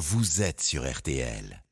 vous êtes sur RTL.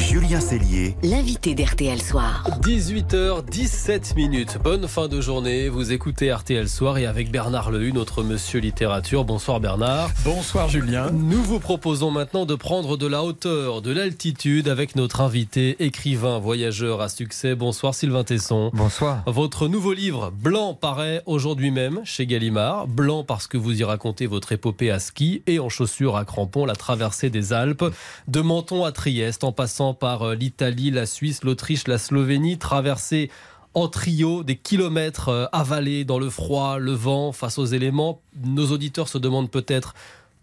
Julien Cellier, l'invité d'RTL Soir. 18h17 minutes. Bonne fin de journée. Vous écoutez RTL Soir et avec Bernard Lehu, notre monsieur littérature. Bonsoir Bernard. Bonsoir Julien. Nous vous proposons maintenant de prendre de la hauteur, de l'altitude avec notre invité, écrivain, voyageur à succès. Bonsoir Sylvain Tesson. Bonsoir. Votre nouveau livre, Blanc, paraît aujourd'hui même chez Gallimard. Blanc parce que vous y racontez votre épopée à ski et en chaussures à crampons, la traversée des Alpes, de Menton à Trieste en passant par euh, l'Italie, la Suisse, l'Autriche, la Slovénie, traverser en trio des kilomètres euh, avalés dans le froid, le vent, face aux éléments. Nos auditeurs se demandent peut-être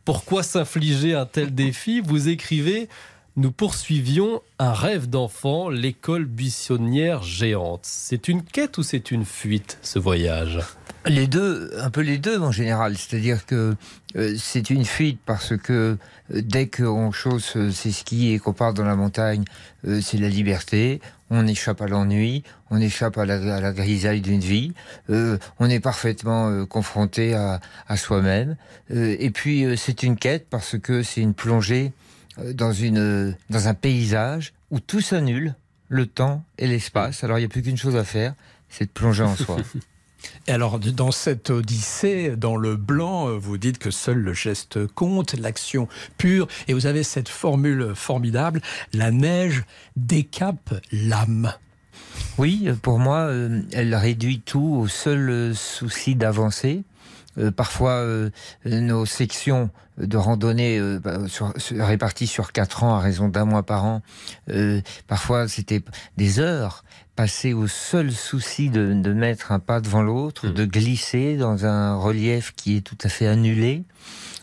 pourquoi s'infliger un tel défi. Vous écrivez nous poursuivions un rêve d'enfant, l'école buissonnière géante. C'est une quête ou c'est une fuite, ce voyage? Les deux, un peu les deux en général. C'est-à-dire que euh, c'est une fuite parce que euh, dès qu'on chausse euh, ses skis et qu'on part dans la montagne, c'est la liberté. On échappe à l'ennui, on échappe à la, grisaille d'une vie. on est parfaitement confronté à, soi-même. et puis c'est une quête parce que c'est une plongée dans, une, dans un paysage où tout s'annule, le temps et l'espace. Alors il n'y a plus qu'une chose à faire, c'est de plonger en soi. Et alors, dans cette odyssée, dans le blanc, euh, vous dites que seul le geste compte, l'action pure, et vous avez cette formule formidable, la neige décape l'âme. Oui, pour moi, euh, elle réduit tout au seul souci d'avancer. Euh, parfois, euh, nos sections de randonnée euh, bah, réparties sur quatre ans à raison d'un mois par an, parfois c'était des heures passées au seul souci de, mettre un pas devant l'autre, mmh. de glisser dans un relief qui est tout à fait annulé.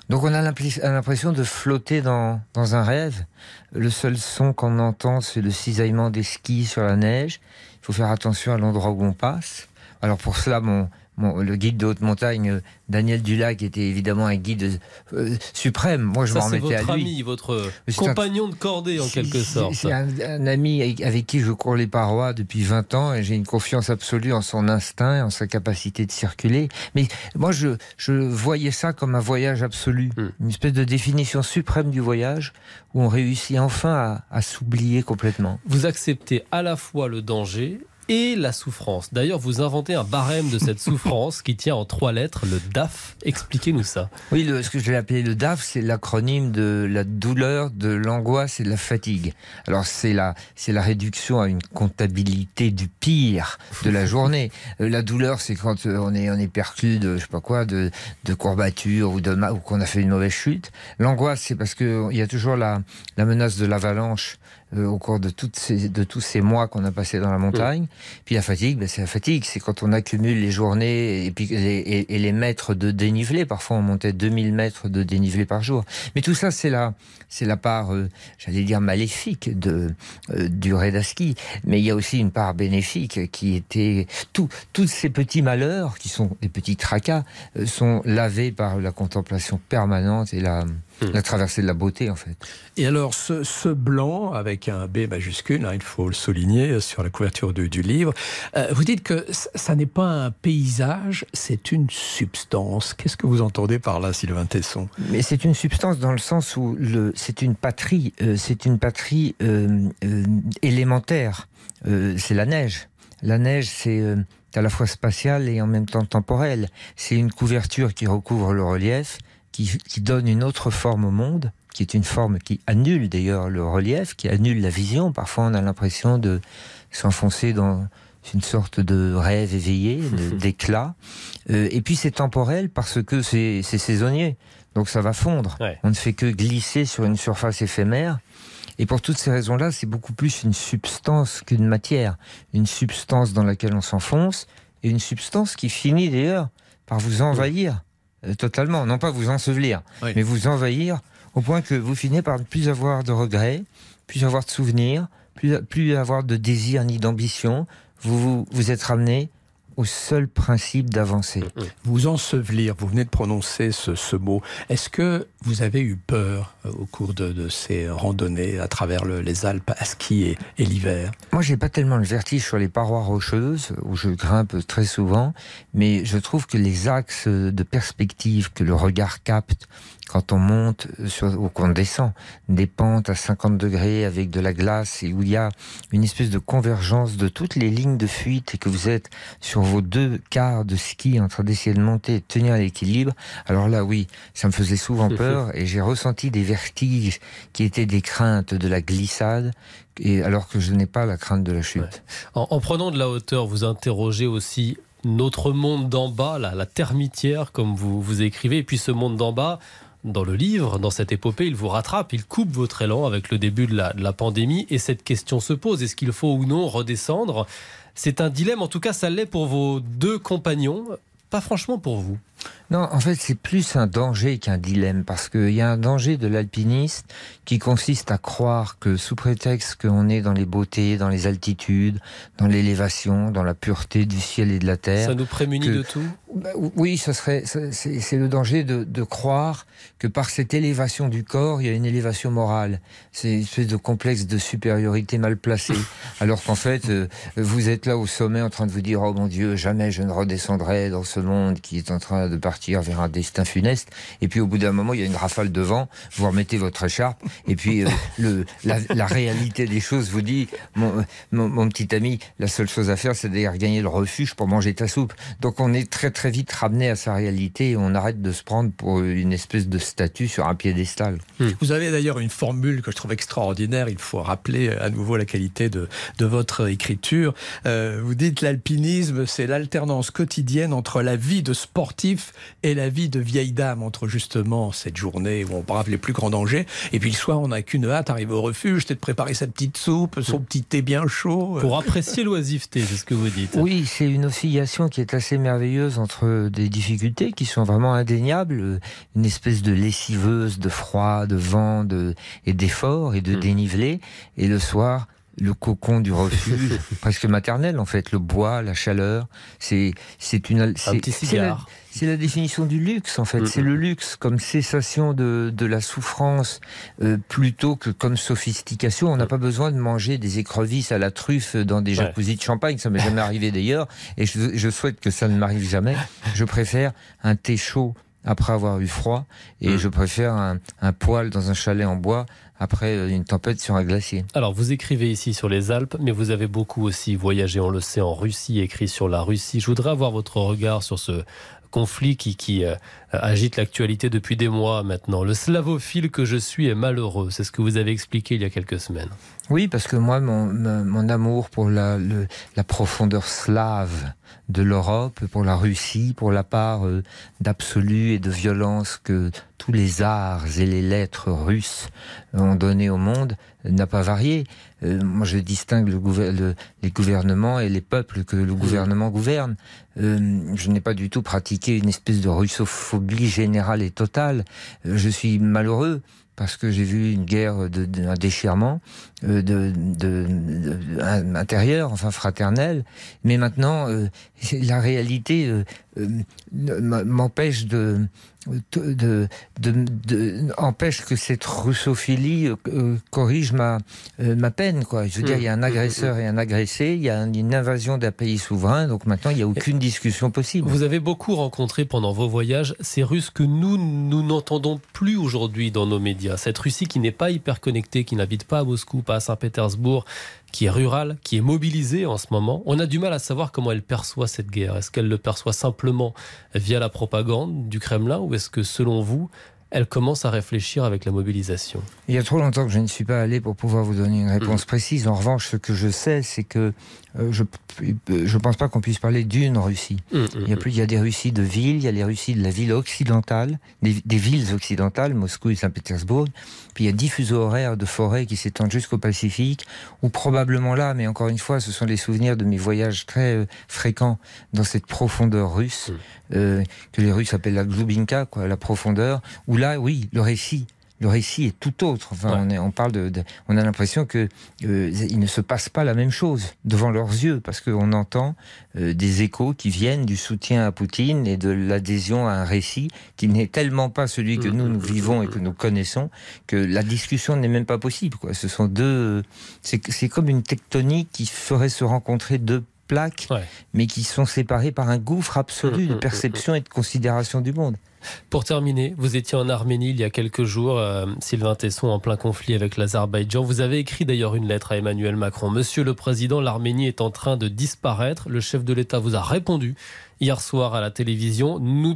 Donc on a l'impression de flotter dans, dans un rêve. Le seul son qu'on entend, c'est le cisaillement des skis sur la neige. Il faut faire attention à l'endroit où on passe. Alors pour cela, mon, le guide de haute montagne, euh, Daniel Dulac, était évidemment un guide euh, suprême. Moi, je m'en remettais à lui. votre ami, votre compagnon de cordée, en quelque sorte. C'est un, ami avec qui je cours les parois depuis 20 ans et j'ai une confiance absolue en son instinct et en sa capacité de circuler. Mais moi, je, je voyais ça comme un voyage absolu, hmm. une espèce de définition suprême du voyage où on réussit enfin à, à s'oublier complètement. Vous acceptez à la fois le danger et la souffrance. D'ailleurs, vous inventez un barème de cette souffrance qui tient en trois lettres, le DAF. Expliquez-nous ça. Oui, ce que je vais appeler le DAF, c'est l'acronyme de la douleur, de l'angoisse et de la fatigue. Alors, c'est la, c'est la réduction à une comptabilité du pire de la journée. Euh, la douleur, c'est quand euh, on est, on est perclus de, je sais pas quoi, de, de courbatures ou, de, ou qu'on a fait une mauvaise chute. L'angoisse, c'est parce qu'il y a toujours la, la menace de l'avalanche euh, au cours de, toutes ces, de tous ces mois qu'on a passés dans la montagne. Puis la fatigue, ben c'est la fatigue, c'est quand on accumule les journées et, puis les, et, les mètres de dénivelé. Parfois, on montait 2000 mètres de dénivelé par jour. Mais tout ça, c'est la, c'est la part, euh, j'allais dire maléfique de euh, du raid Mais il y a aussi une part bénéfique qui était tout, tous ces petits malheurs qui sont des petits tracas sont lavés par la contemplation permanente et la Hmm. La traversée de la beauté, en fait. Et alors, ce, blanc, avec un B majuscule, hein, il faut le souligner sur la couverture du, livre, euh, vous dites que ça n'est pas un paysage, c'est une substance. Qu'est-ce que vous entendez par là, Sylvain Tesson? Mais c'est une substance dans le sens où c'est une patrie, euh, c'est une patrie euh, élémentaire. c'est la neige. La neige, c'est à la fois spatial et en même temps temporel. C'est une couverture qui recouvre le relief qui, donne une autre forme au monde, qui est une forme qui annule d'ailleurs le relief, qui annule la vision. Parfois, on a l'impression de s'enfoncer dans une sorte de rêve éveillé, d'éclat. Euh, et puis c'est temporel parce que c'est saisonnier, donc ça va fondre. On ne fait que glisser sur une surface éphémère. Et pour toutes ces raisons-là, c'est beaucoup plus une substance qu'une matière. Une substance dans laquelle on s'enfonce, et une substance qui finit d'ailleurs par vous envahir. Totalement, non pas vous ensevelir, mais vous envahir au point que vous finissez par ne plus avoir de regrets, plus avoir de souvenirs, plus, plus avoir de désir ni d'ambition. Vous, vous, vous êtes ramené au seul principe d'avancer. Mm, mm. Vous ensevelir, vous venez de prononcer ce, mot. Est-ce que vous avez eu peur euh, au cours de, ces randonnées à travers les Alpes à skier et, l'hiver? Moi, j'ai pas tellement le vertige sur les parois rocheuses où je grimpe très souvent, mais je trouve que les axes de perspective que le regard capte quand on monte sur, ou qu'on descend des pentes à 50 degrés avec de la glace et où il y a une espèce de convergence de toutes les lignes de fuite et que vous êtes sur vos deux quarts de ski en train d'essayer de monter et de tenir l'équilibre, alors là oui, ça me faisait souvent peur et j'ai ressenti des vertiges qui étaient des craintes de la glissade et alors que je n'ai pas la crainte de la chute. En, en, prenant de la hauteur, vous interrogez aussi notre monde d'en bas, la, la termitière, comme vous, vous écrivez, et puis ce monde d'en bas, dans le livre, dans cette épopée, il vous rattrape, il coupe votre élan avec le début de la, pandémie, et cette question se pose, est-ce qu'il faut ou non redescendre? C'est un dilemme, en tout cas ça l'est pour vos deux compagnons, pas franchement pour vous. Non, en fait, c'est plus un danger qu'un dilemme, parce qu'il y a un danger de l'alpiniste qui consiste à croire que sous prétexte qu'on est dans les beautés, dans les altitudes, dans l'élévation, dans la pureté du ciel et de la terre. Ça nous prémunit que, de tout bah, Oui, ce serait, c'est le danger de, de, croire que par cette élévation du corps, il y a une élévation morale. C'est une espèce de complexe de supériorité mal placé. alors qu'en fait, euh, vous êtes là au sommet en train de vous dire, oh mon Dieu, jamais je ne redescendrai dans ce monde qui est en train de partir vers un destin funeste. Et puis au bout d'un moment, il y a une rafale de vent, vous remettez votre écharpe, et puis euh, le, la, la, réalité des choses vous dit, mon, mon, mon, petit ami, la seule chose à faire, c'est d'ailleurs gagner le refuge pour manger ta soupe. Donc on est très très vite ramené à sa réalité et on arrête de se prendre pour une espèce de statut sur un piédestal. Mmh. Vous avez d'ailleurs une formule que je trouve extraordinaire, il faut rappeler à nouveau la qualité de, de votre écriture. Euh, vous dites l'alpinisme, c'est l'alternance quotidienne entre la vie de sportif et la vie de vieille dame entre justement cette journée où on brave les plus grands dangers. Et puis le soir on n'a qu'une hâte arriver au refuge c'est de préparer sa petite soupe son petit thé bien chaud. Pour apprécier l'oisiveté c'est ce que vous dites. Oui c'est une oscillation qui est assez merveilleuse entre des difficultés qui sont vraiment indéniables une espèce de lessiveuse de froid de vent de et d'effort et de mmh. dénivelé. Et le soir le cocon du refuge, presque maternel en fait, le bois, la chaleur, c'est c'est une c'est la, la, définition du luxe en fait, mm c'est le luxe comme cessation de, de la souffrance euh, plutôt que comme sophistication. On n'a pas besoin de manger des écrevisses à la truffe dans des jacuzzi ouais. de champagne, ça m'est jamais arrivé d'ailleurs, et je, je souhaite que ça ne m'arrive jamais. Je préfère un thé chaud après avoir eu froid et mmh. je préfère un, un poêle dans un chalet en bois après une tempête sur un glacier. Alors vous écrivez ici sur les Alpes, mais vous avez beaucoup aussi voyagé, on le sait, en Russie, écrit sur la Russie. Je voudrais avoir votre regard sur ce conflit qui, qui euh, agite l'actualité depuis des mois maintenant. Le slavophile que je suis est malheureux, c'est ce que vous avez expliqué il y a quelques semaines. Oui, parce que moi, mon, mon amour pour la, le, la profondeur slave de l'Europe, pour la Russie, pour la part euh, d'absolu et de violence que tous les arts et les lettres russes ont donné au monde, n'a pas varié. Euh, moi, je distingue les gouvernements et les peuples que le gouvernement gouverne. Euh, je n'ai pas du tout pratiqué une espèce de russophobie générale et totale. Euh, je suis malheureux parce que j'ai vu une guerre, de, un déchirement intérieur, enfin fraternel. Mais maintenant, la réalité m'empêche de, de, de, de, empêche que cette russophilie euh, corrige ma, euh, ma peine. Quoi. Je veux mmh. dire, il y a un agresseur et un agressé, il y a une invasion d'un pays souverain, donc maintenant il n'y a aucune discussion possible. Vous avez beaucoup rencontré pendant vos voyages ces Russes que nous, nous n'entendons plus aujourd'hui dans nos médias. Cette Russie qui n'est pas hyper connectée, qui n'habite pas à Moscou, pas à Saint-Pétersbourg, qui est rurale, qui est mobilisée en ce moment. On a du mal à savoir comment elle perçoit cette guerre. Est-ce qu'elle le perçoit simplement via la propagande du Kremlin ou est-ce que selon vous, elle commence à réfléchir avec la mobilisation Il y a trop longtemps que je ne suis pas allé pour pouvoir vous donner une réponse mmh. précise. En revanche, ce que je sais, c'est que euh, je ne pense pas qu'on puisse parler d'une Russie. Mmh, mmh, il, y a plus, il y a des Russies de villes, il y a les Russies de la ville occidentale, des, des villes occidentales, Moscou et Saint-Pétersbourg. Puis il y a dix fuseaux horaires de forêts qui s'étendent jusqu'au Pacifique, ou probablement là, mais encore une fois, ce sont les souvenirs de mes voyages très euh, fréquents dans cette profondeur russe, euh, que les Russes appellent la Glubinka, quoi, la profondeur, où là, oui, le récit le récit est tout autre. Enfin, ouais. on, est, on, parle de, de on a l'impression que euh, il ne se passe pas la même chose devant leurs yeux parce qu'on entend euh, des échos qui viennent du soutien à Poutine et de l'adhésion à un récit qui n'est tellement pas celui que nous nous vivons et que nous connaissons que la discussion n'est même pas possible. Quoi. Ce sont deux, c'est comme une tectonique qui ferait se rencontrer deux plaques, ouais. mais qui sont séparées par un gouffre absolu de perception et de considération du monde. Pour terminer, vous étiez en Arménie il y a quelques jours, euh, Sylvain Tesson, en plein conflit avec l'Azerbaïdjan. Vous avez écrit d'ailleurs une lettre à Emmanuel Macron. Monsieur le Président, l'Arménie est en train de disparaître. Le chef de l'État vous a répondu hier soir à la télévision. Nous,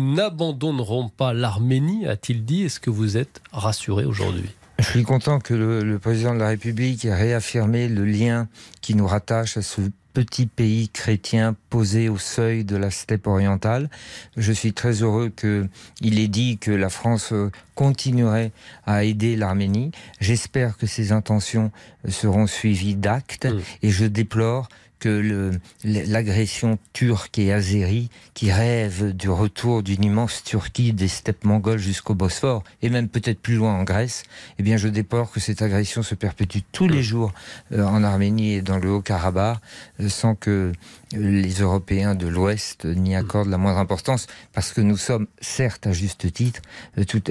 n'abandonnerons pas l'Arménie, a-t-il dit. Est-ce que vous êtes rassuré aujourd'hui? Je suis content que le, le, président de la République ait réaffirmé le lien qui nous rattache à ce petit pays chrétien posé au seuil de la steppe orientale. Je suis très heureux qu'il ait dit que la France euh, continuerait à aider l'Arménie. J'espère que ses intentions seront suivies d'actes mmh. et je déplore que l'agression turque et azérie, qui rêve du retour d'une immense Turquie des steppes mongoles jusqu'au Bosphore, et même peut-être plus loin en Grèce, eh bien je déplore que cette agression se perpétue tous les jours euh, en Arménie et dans le Haut-Karabakh, euh, sans que les Européens de l'Ouest n'y accordent la moindre importance, parce que nous sommes, certes à juste titre, euh, tout,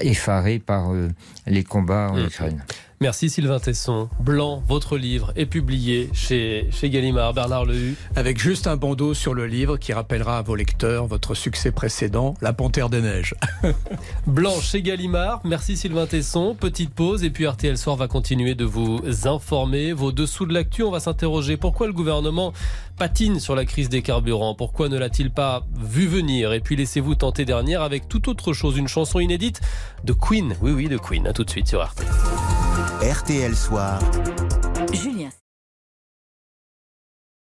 effarés par les combats en mmh. Ukraine. Merci Sylvain Tesson. Blanc, votre livre est publié chez, chez Gallimard. Bernard Lehu. Avec juste un bandeau sur le livre qui rappellera à vos lecteurs votre succès précédent, La Panthère des Neiges. Blanc chez Gallimard. Merci Sylvain Tesson. Petite pause et puis RTL Soir va continuer de vous informer. Vos dessous de l'actu, on va s'interroger pourquoi le gouvernement patine sur la crise des carburants? Pourquoi ne l'a-t-il pas vu venir? Et puis laissez-vous tenter dernière avec toute autre chose, une chanson inédite de Queen. Oui, oui, de Queen. À tout de suite sur RTL. RTL Soir.